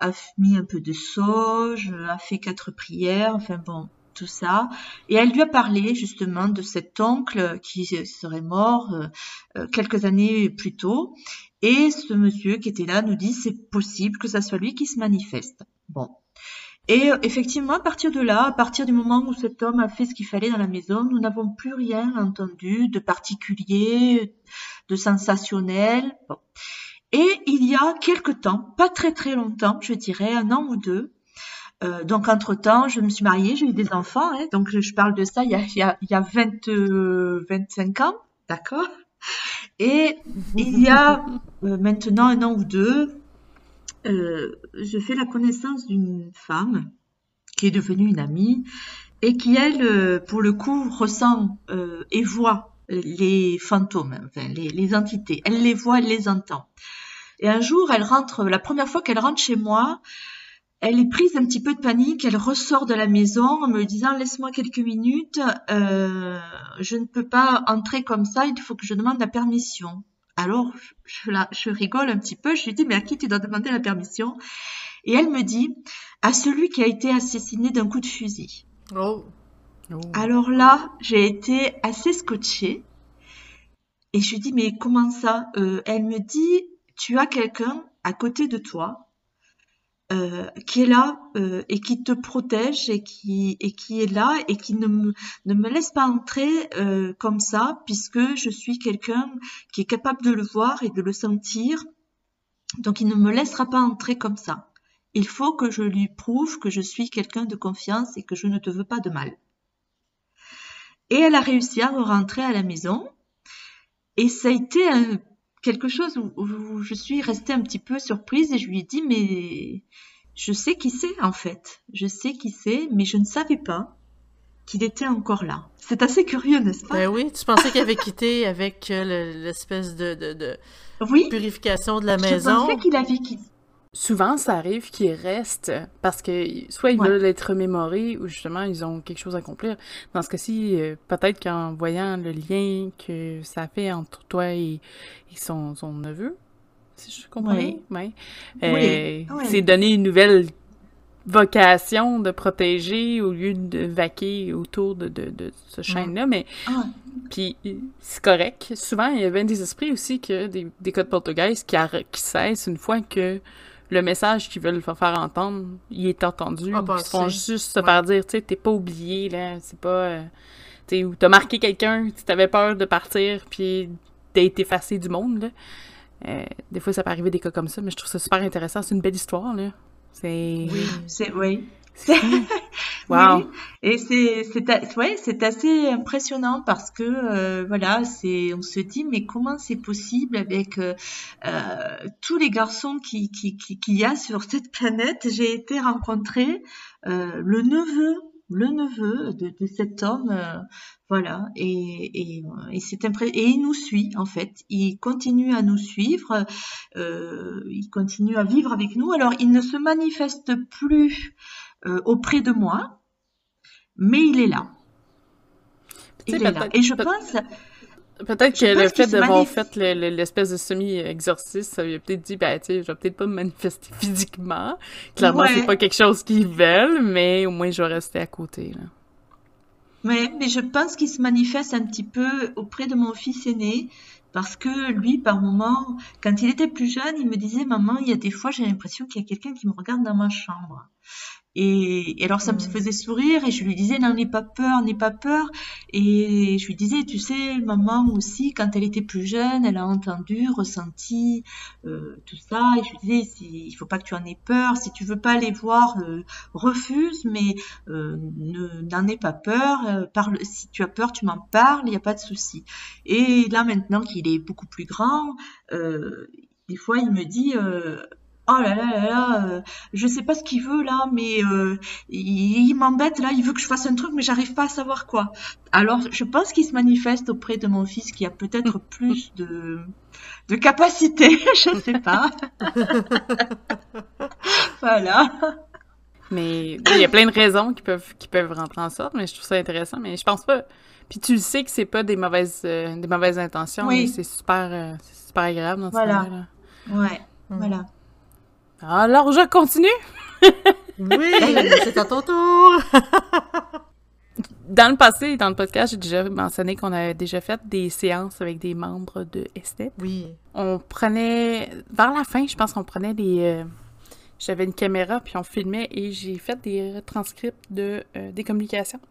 a mis un peu de sauge, a fait quatre prières. Enfin bon, tout ça. Et elle lui a parlé justement de cet oncle qui serait mort euh, euh, quelques années plus tôt. Et ce monsieur qui était là nous dit c'est possible que ça soit lui qui se manifeste. Bon. Et euh, effectivement, à partir de là, à partir du moment où cet homme a fait ce qu'il fallait dans la maison, nous n'avons plus rien entendu de particulier, de sensationnel. Et il y a quelque temps, pas très très longtemps, je dirais un an ou deux, euh, donc entre-temps, je me suis mariée, j'ai eu des enfants, hein, donc je parle de ça il y a, il y a, il y a 20, 25 ans, d'accord? Et il y a euh, maintenant un an ou deux, euh, je fais la connaissance d'une femme qui est devenue une amie et qui, elle, euh, pour le coup, ressent euh, et voit les fantômes, enfin, les, les, entités. Elle les voit, elle les entend. Et un jour, elle rentre, la première fois qu'elle rentre chez moi, elle est prise un petit peu de panique, elle ressort de la maison en me disant laisse-moi quelques minutes, euh, je ne peux pas entrer comme ça, il faut que je demande la permission. Alors, je, la, je rigole un petit peu, je lui dis, mais à qui tu dois demander la permission? Et elle me dit, à celui qui a été assassiné d'un coup de fusil. Oh. Oh. Alors là, j'ai été assez scotchée. Et je lui dis, mais comment ça? Euh, Elle me dit, tu as quelqu'un à côté de toi euh, qui est là euh, et qui te protège et qui, et qui est là et qui ne me, ne me laisse pas entrer euh, comme ça puisque je suis quelqu'un qui est capable de le voir et de le sentir. Donc il ne me laissera pas entrer comme ça. Il faut que je lui prouve que je suis quelqu'un de confiance et que je ne te veux pas de mal. Et elle a réussi à rentrer à la maison. Et ça a été un, quelque chose où, où, je suis restée un petit peu surprise et je lui ai dit mais je sais qui c'est en fait. Je sais qui c'est, mais je ne savais pas qu'il était encore là. C'est assez curieux, n'est-ce pas? Ben oui, tu pensais qu'il avait quitté avec euh, l'espèce de, de, de oui, purification de la je maison? pensais qu'il avait quitté. Souvent, ça arrive qu'ils restent parce que soit ils Ouais. veulent être remémorés ou justement ils ont quelque chose à accomplir. Dans ce cas-ci, euh, peut-être qu'en voyant le lien que ça fait entre toi et, et son, son neveu, si je comprends bien, ouais, euh, oui. c'est donner une nouvelle vocation de protéger au lieu de vaquer autour de, de, de ce chaîne-là, mais Ah, puis c'est correct. Souvent, il y a bien des esprits aussi que des, des codes qui, arr- qui cessent une fois que le message qu'ils veulent faire entendre, il est entendu. Ah, bah, qu'ils se font juste se ouais. faire dire, tu sais, t'es pas oublié, là, c'est pas... euh, tu sais, ou t'as marqué quelqu'un, tu t'avais peur de partir, puis d'être effacé du monde, là. Euh, des fois, ça peut arriver des cas comme ça, mais je trouve ça super intéressant. C'est une belle histoire, là. C'est... Oui. c'est oui. Wow. Oui, et c'est c'est ouais, c'est assez impressionnant parce que euh, voilà, c'est on se dit mais comment c'est possible avec euh, euh, tous les garçons qui qui qui qu'il y a sur cette planète? J'ai été rencontrer euh, le neveu le neveu de, de cet homme euh, voilà et et, et c'est impré- et il nous suit en fait il continue à nous suivre euh, il continue à vivre avec nous alors il ne se manifeste plus euh, auprès de moi, mais il est là. Il est là. Et je pense, Peut-être que le fait d'avoir fait le- le- l'espèce de semi-exorcisme, ça lui a peut-être dit, ben, tu sais, je vais peut-être pas me manifester physiquement. Clairement, Ouais. c'est pas quelque chose qu'ils veulent, mais au moins, je vais rester à côté, là. mais, mais je pense qu'il se manifeste un petit peu auprès de mon fils aîné, parce que lui, par moment, quand il était plus jeune, il me disait, maman, il y a des fois, j'ai l'impression qu'il y a quelqu'un qui me regarde dans ma chambre. Et, et alors ça me Mm. faisait sourire et je lui disais n'en aie pas peur, n'aie pas peur. Et je lui disais, tu sais, maman aussi, quand elle était plus jeune, elle a entendu, ressenti euh, tout ça. Et je lui disais, si, il faut pas que tu en aies peur. Si tu veux pas aller voir, euh, refuse, mais euh, ne n'en aie pas peur. Euh, parle, si tu as peur, tu m'en parles, il n'y a pas de souci. Et là maintenant qu'il est beaucoup plus grand, euh, des fois il me dit. Oh là là là là, euh, je sais pas ce qu'il veut là, mais euh, il, il m'embête là, il veut que je fasse un truc, mais j'arrive pas à savoir quoi. Alors, je pense qu'il se manifeste auprès de mon fils qui a peut-être plus de de capacité, je sais pas. voilà. Mais il y a plein de raisons qui peuvent, qui peuvent rentrer en sorte, mais je trouve ça intéressant, mais je pense pas. Puis tu le sais que c'est pas des mauvaises, euh, des mauvaises intentions, Oui. mais c'est super, euh, c'est super agréable dans ce Voilà. cas-là. Ouais, Mm. voilà. Alors, je continue! Oui, c'est à ton tour. Dans le passé, dans le podcast, j'ai déjà mentionné qu'on avait déjà fait des séances avec des membres de Estet. Oui. On prenait, vers la fin, je pense qu'on prenait des, euh, j'avais une caméra, puis on filmait et j'ai fait des transcripts de, des communications.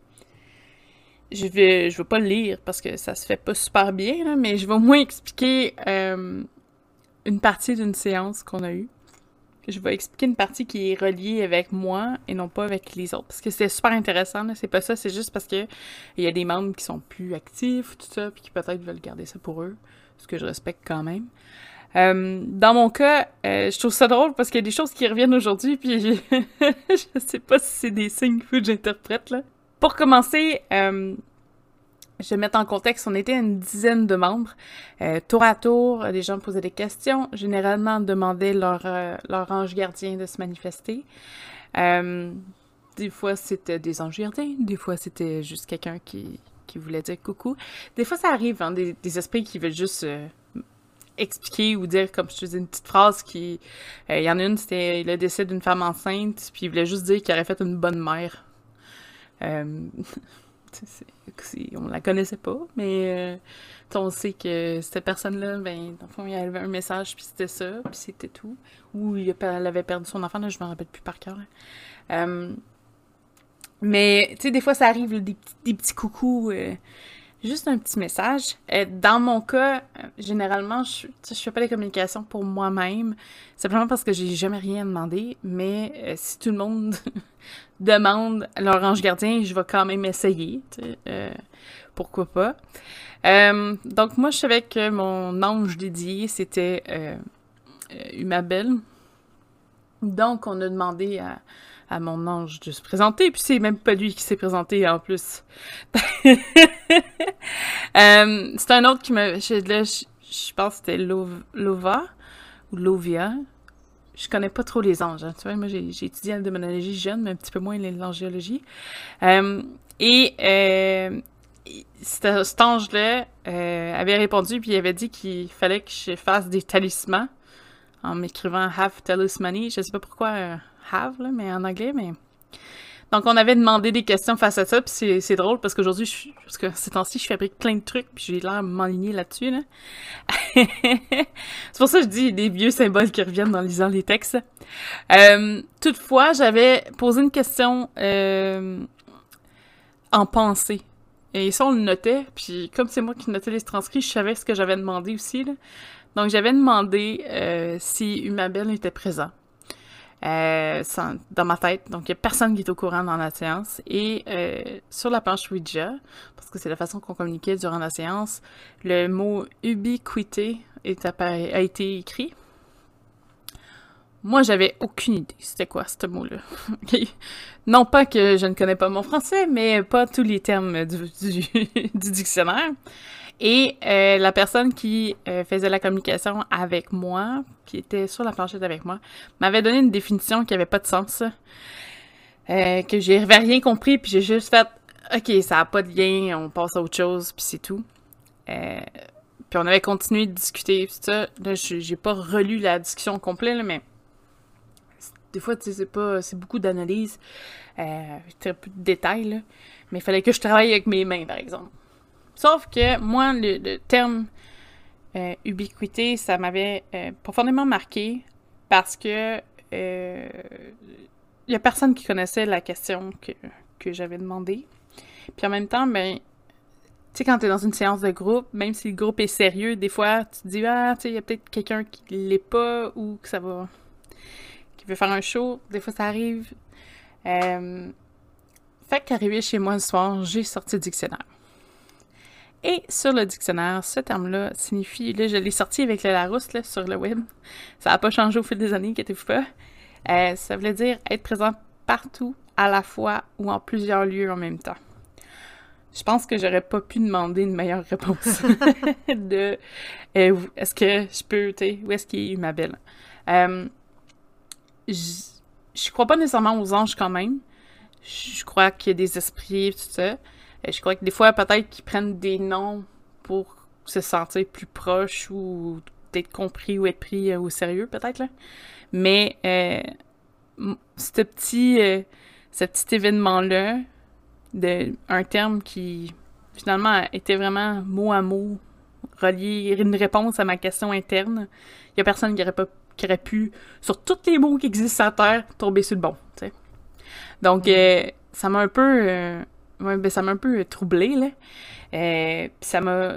Je vais, je vais pas le lire parce que ça se fait pas super bien, mais je vais au moins expliquer une partie d'une séance qu'on a eue. Je vais expliquer une partie qui est reliée avec moi et non pas avec les autres. Parce que c'est super intéressant, C'est pas ça, c'est juste parce que il y a des membres qui sont plus actifs, tout ça, puis qui peut-être veulent garder ça pour eux. Ce que je respecte quand même. Euh, dans mon cas, euh, je trouve ça drôle parce qu'il y a des choses qui reviennent aujourd'hui, puis je sais pas si c'est des signes que j'interprète, là. Pour commencer, euh, je vais mettre en contexte, on était une dizaine de membres. Euh, tour à tour, les gens posaient des questions. Généralement, demandaient leur, euh, leur ange gardien de se manifester. Euh, des fois, c'était des anges gardiens. Des fois, c'était juste quelqu'un qui, voulait dire coucou. Des fois, ça arrive, hein, des, des, esprits qui veulent juste expliquer ou dire, comme je te disais, une petite phrase qui... Il y en a une, c'était le décès d'une femme enceinte, puis il voulait juste dire qu'il aurait fait une bonne mère. on la connaissait pas, mais euh, on sait que cette personne-là, ben, dans le fond, il y avait un message, puis c'était ça, puis c'était tout. Ou elle avait perdu son enfant, là, je me rappelle plus par cœur. Euh, mais, tu sais, des fois, ça arrive, des, des, petits coucous, euh, juste un petit message. dans mon cas, généralement, je, je fais pas les communications pour moi-même, simplement parce que j'ai jamais rien demandé, mais si tout le monde demande leur ange gardien, je vais quand même essayer. Euh, pourquoi pas. Euh, donc, moi, je savais que mon ange dédié, c'était euh, Umabel. Donc, on a demandé à, à, mon ange de se présenter, puis c'est même pas lui qui s'est présenté en plus. c'est un autre qui me. Je, je, pense que c'était Lova ou Lovia je connais pas trop les anges. Hein. Tu vois, moi, j'ai, étudié la démonologie jeune, mais un petit peu moins l'angiologie. Euh, et euh, cet, ange-là avait répondu, puis il avait dit qu'il fallait que je fasse des talismans en m'écrivant Have Talismany. Je sais pas pourquoi Have, là, mais en anglais, mais donc, on avait demandé des questions face à ça, puis c'est drôle parce qu'aujourd'hui, parce que ces temps-ci, je fabrique plein de trucs, puis j'ai l'air m'enligner là-dessus. Là. c'est pour ça que je dis des vieux symboles qui reviennent en lisant les textes. Euh, toutefois, j'avais posé une question euh, en pensée. Et ça, on le notait, puis comme c'est moi qui notais les transcrits, je savais ce que j'avais demandé aussi. Là. Donc, j'avais demandé euh, si Umabel était présent. Euh, dans ma tête. Donc, il n'y a personne qui est au courant dans la séance. Et euh, sur la planche Ouija, parce que c'est la façon qu'on communiquait durant la séance, le mot ubiquité a été écrit. Moi, j'avais aucune idée c'était quoi ce mot-là. Non pas que je ne connais pas mon français, mais pas tous les termes du, du dictionnaire. Et euh, la personne qui euh, faisait la communication avec moi, qui était sur la planchette avec moi, m'avait donné une définition qui avait pas de sens. Euh, que j'ai rien compris, puis j'ai juste fait OK, ça a pas de lien, on passe à autre chose, puis c'est tout. puis on avait continué de discuter, puis ça. Là, j'ai pas relu la discussion complète, mais des fois, tu sais, c'est pas. C'est beaucoup d'analyse, très peu de détails. Mais il fallait que je travaille avec mes mains, par exemple. Sauf que moi, le, terme euh, ubiquité, ça m'avait euh, profondément marqué parce que il euh, y a personne qui connaissait la question que, que j'avais demandé. Puis en même temps, ben, tu sais, quand t'es dans une séance de groupe, même si le groupe est sérieux, des fois, tu te dis, ah, tu sais, il y a peut-être quelqu'un qui l'est pas ou que ça va. qui veut faire un show. Des fois, ça arrive. Euh, fait qu'arrivé chez moi le soir, j'ai sorti le dictionnaire. Et sur le dictionnaire, ce terme-là signifie, là je l'ai sorti avec le Larousse là, sur le web, ça n'a pas changé au fil des années, inquiétez-vous pas. Euh, ça voulait dire être présent partout, à la fois ou en plusieurs lieux en même temps. Je pense que j'aurais pas pu demander une meilleure réponse de euh, est-ce que je peux, tu sais, où est-ce qu'il est ma belle. Euh, je crois pas nécessairement aux anges quand même. Je crois qu'il y a des esprits, tout ça. Je crois que des fois, peut-être qu'ils prennent des noms pour se sentir plus proche ou être compris ou être pris euh, au sérieux, peut-être. Là. Mais euh, ce petit, euh, ce petit événement-là, de un terme qui finalement était vraiment mot à mot relié, une réponse à ma question interne, il y a personne qui aurait pas qui aurait pu, sur tous les mots qui existent sur Terre, tomber sur le bon. Donc, euh, ça m'a un peu... Ouais, ben, ça m'a un peu troublé, là. Euh, puis ça m'a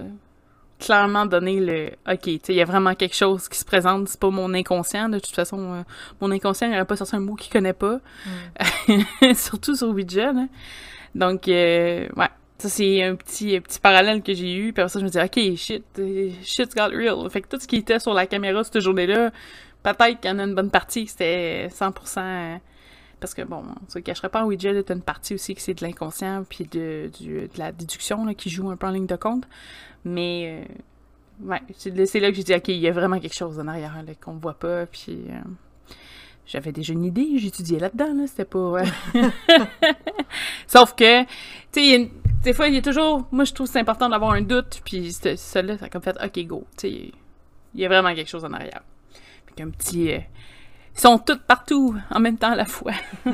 clairement donné le OK, tu sais, il y a vraiment quelque chose qui se présente, c'est pas mon inconscient, de toute façon, euh, mon inconscient n'aurait pas sorti un mot qu'il connaît pas, surtout sur Ouija, là. Donc, euh, ouais, ça c'est un petit, un petit parallèle que j'ai eu, puis après ça je me dis OK, shit, shit's got real. Fait que tout ce qui était sur la caméra cette journée-là, peut-être qu'il y en a une bonne partie, c'était 100%... parce que, bon, on se cacherait pas, en Ouija, t'as une partie aussi que c'est de l'inconscient puis de, du- de la déduction là, qui joue un peu en ligne de compte. Mais, euh, ouais, c'est là que j'ai dit, OK, il y a vraiment quelque chose en arrière là, qu'on voit pas. Puis, euh, j'avais déjà une idée, j'étudiais là-dedans, là, c'était pas... ouais. Sauf que, tu sais, une- des fois, il y a toujours... Moi, je trouve que c'est important d'avoir un doute, puis ce- celui-là, ça a comme fait, OK, go, tu sais, il y a vraiment quelque chose en arrière. Puis qu'un petit... euh, ils sont tous partout en même temps à la fois.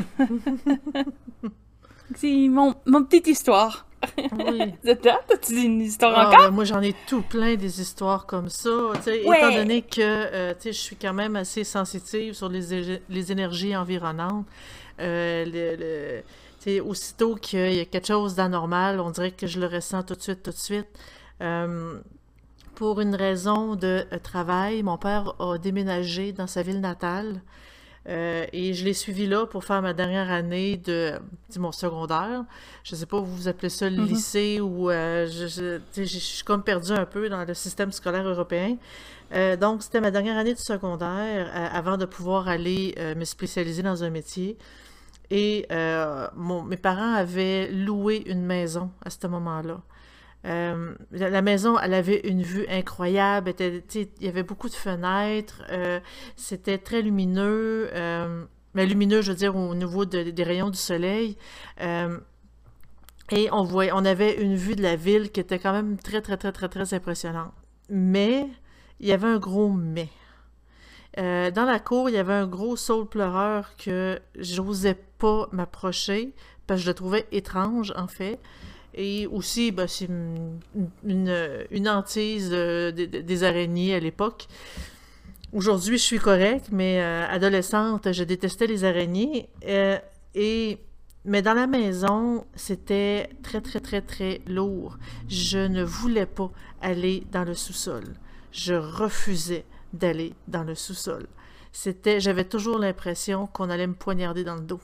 c'est mon, mon petite histoire. Oui. T'as-tu une histoire Ah, encore? ben, moi, j'en ai tout plein des histoires comme ça. Ouais. Étant donné que euh, je suis quand même assez sensitive sur les, les énergies environnantes, euh, le, aussitôt qu'il y a quelque chose d'anormal, on dirait que je le ressens tout de suite, tout de suite. Euh, pour une raison de euh, travail, mon père a déménagé dans sa ville natale. Euh, et je l'ai suivi là pour faire ma dernière année de, de mon secondaire. Je sais pas, vous vous appelez ça le Mhm. lycée ou euh, je, suis comme perdue un peu dans le système scolaire européen. Euh, donc, c'était ma dernière année de secondaire avant de pouvoir aller me spécialiser dans un métier. Et mon- mes parents avaient loué une maison à ce moment-là. Euh, la, maison, elle avait une vue incroyable. il y avait beaucoup de fenêtres. euh, c'était très lumineux. euh, mais lumineux, je veux dire, au niveau de- des rayons du soleil. Et on voyait, on avait une vue de la ville qui était quand même très, très, très, très, très impressionnante. Mais, il y avait un gros mais. Dans la cour, il y avait un gros saule pleureur que j'osais pas m'approcher parce que je le trouvais étrange, en fait. Et aussi, ben, c'est une, une, hantise des, des araignées à l'époque. Aujourd'hui, je suis correcte, mais euh, adolescente, je détestais les araignées. Euh, et mais dans la maison, c'était très, très, très, très lourd. Je ne voulais pas aller dans le sous-sol. Je refusais d'aller dans le sous-sol. C'était, j'avais toujours l'impression qu'on allait me poignarder dans le dos.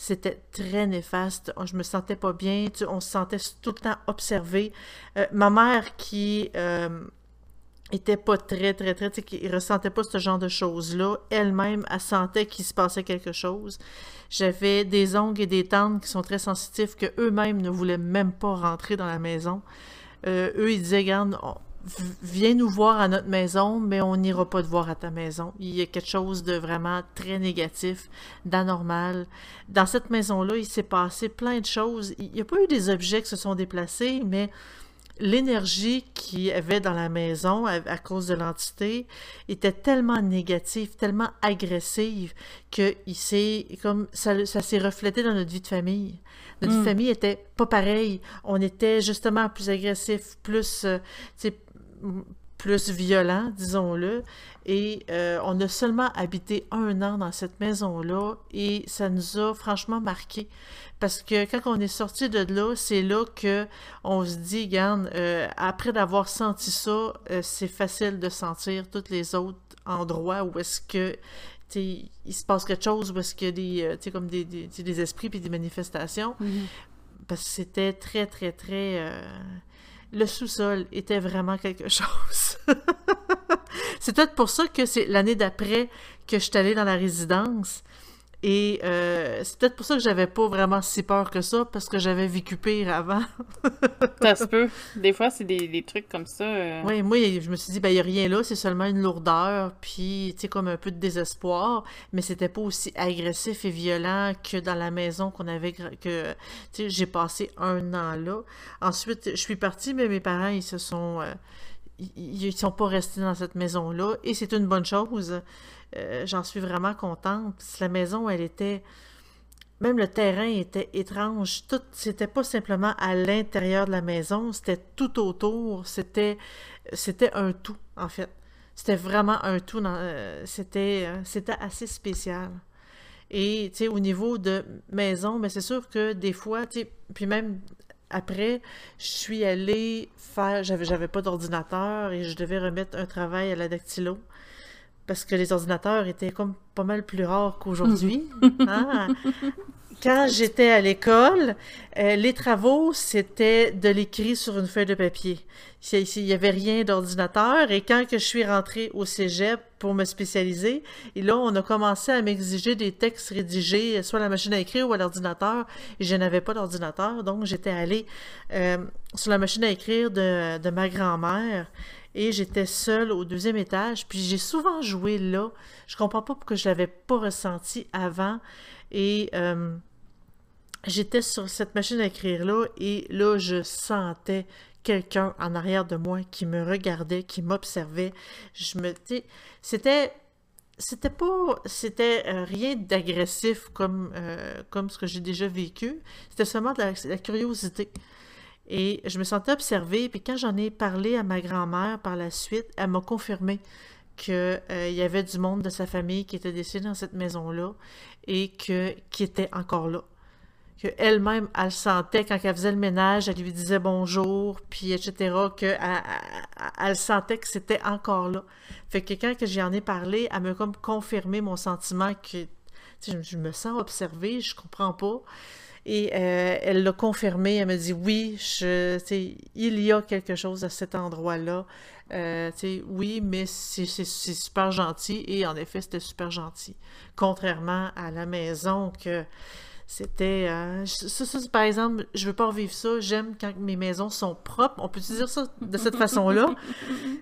C'était très néfaste. Je me sentais pas bien. On se sentait tout le temps observé. Euh, ma mère qui euh, était pas très, très, très, qui ressentait pas ce genre de choses-là, elle-même, elle sentait qu'il se passait quelque chose. J'avais des oncles et des tantes qui sont très sensitifs, que eux-mêmes ne voulaient même pas rentrer dans la maison. Euh, eux, ils disaient, v- viens nous voir à notre maison, mais on n'ira pas te voir à ta maison. Il y a quelque chose de vraiment très négatif, d'anormal. Dans cette maison-là, il s'est passé plein de choses. Il n'y a pas eu des objets qui se sont déplacés, mais l'énergie qu'il y avait dans la maison à, à cause de l'entité était tellement négative, tellement agressive que il comme ça, ça s'est reflété dans notre vie de famille. Notre vie de Mm. famille était pas pareil. On était justement plus agressif, plus euh, plus violent, disons-le. Et euh, on a seulement habité un an dans cette maison-là et ça nous a franchement marqué. Parce que quand on est sorti de là, c'est là que on se dit, regarde, euh, après d'avoir senti ça, euh, c'est facile de sentir tous les autres endroits où est-ce que il se passe quelque chose, où est-ce qu'il y a des, comme des, des, des esprits puis des manifestations. Mhm. Parce que c'était très, très, très... Le sous-sol était vraiment quelque chose. c'est peut-être pour ça que c'est l'année d'après que je suis allée dans la résidence. Et euh, c'est peut-être pour ça que j'avais pas vraiment si peur que ça, parce que j'avais vécu pire avant. Ça se peut. Des fois, c'est des, des trucs comme ça. euh, Oui, moi, je me suis dit, ben, il n'y a rien là, c'est seulement une lourdeur, puis, tu sais, comme un peu de désespoir, mais c'était pas aussi agressif et violent que dans la maison qu'on avait, que, tu sais, j'ai passé un an là. Ensuite, je suis partie, mais mes parents, ils se sont, euh, ils, ils sont pas restés dans cette maison-là, et c'est une bonne chose. Euh, J'en suis vraiment contente. La maison, elle était... Même le terrain était étrange. Tout, c'était pas simplement à l'intérieur de la maison, c'était tout autour. C'était, c'était un tout, en fait. c'était vraiment un tout. c'était, c'était assez spécial. Et, tu sais, au niveau de maison, mais c'est sûr que des fois, tu sais, puis même après, je suis allée faire, j'avais, j'avais pas d'ordinateur et je devais remettre un travail à la dactylo parce que les ordinateurs étaient comme pas mal plus rares qu'aujourd'hui. Hein? Quand j'étais à l'école, euh, les travaux, c'était de l'écrit sur une feuille de papier. Il n'y avait rien d'ordinateur. Et quand que je suis rentrée au cégep pour me spécialiser, et là, on a commencé à m'exiger des textes rédigés, soit à la machine à écrire ou à l'ordinateur. Et je n'avais pas d'ordinateur, donc j'étais allée euh, sur la machine à écrire de, de ma grand-mère et j'étais seule au deuxième étage. Puis j'ai souvent joué là. Je comprends pas pourquoi je l'avais pas ressenti avant. Et euh, j'étais sur cette machine à écrire là et là je sentais quelqu'un en arrière de moi qui me regardait, qui m'observait. Je me c'était c'était pas c'était euh, rien d'agressif comme euh, comme ce que j'ai déjà vécu. C'était seulement de la curiosité. Et je me sentais observée, puis quand j'en ai parlé à ma grand-mère par la suite, elle m'a confirmé qu'il euh, y avait du monde de sa famille qui était décédé dans cette maison-là et que, qui était encore là. Que elle-même, elle sentait quand elle faisait le ménage, elle lui disait bonjour, puis etc., qu'elle elle, sentait que c'était encore là. Fait que quand j'en ai parlé, elle m'a comme confirmé mon sentiment que je, je me sens observée, je comprends pas. Et euh, elle l'a confirmé. Elle me dit oui, je, il y a quelque chose à cet endroit-là. Euh, oui, mais c'est super gentil. Et en effet, c'était super gentil. Contrairement à la maison que c'était. Euh, ça, par exemple, je veux pas revivre ça. J'aime quand mes maisons sont propres. On peut dire ça de cette façon-là.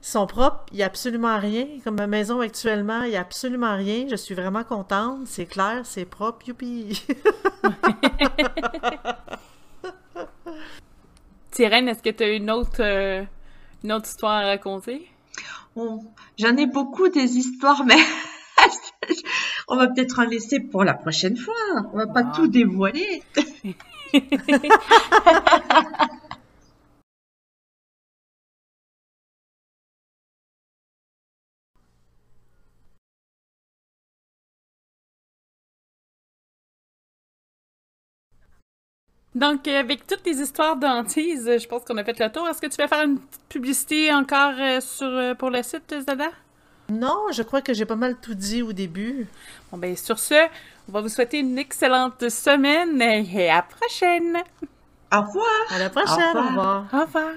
sont propres. Il n'y a absolument rien. Comme ma maison actuellement, il n'y a absolument rien. Je suis vraiment contente. C'est clair, c'est propre. Youpi! Tyrène, est-ce que tu as une autre, euh, une autre histoire à raconter? J'en ai beaucoup des histoires, mais on va peut-être en laisser pour la prochaine fois. On va pas ah. tout dévoiler. Donc, euh, avec toutes les histoires d'antises, je pense qu'on a fait le tour. Est-ce que tu vas faire une petite publicité encore euh, sur, euh, pour le site, Zada? Non, je crois que j'ai pas mal tout dit au début. Bon, ben, sur ce, on va vous souhaiter une excellente semaine et à la prochaine! Au revoir! À la prochaine, Au revoir. Au revoir.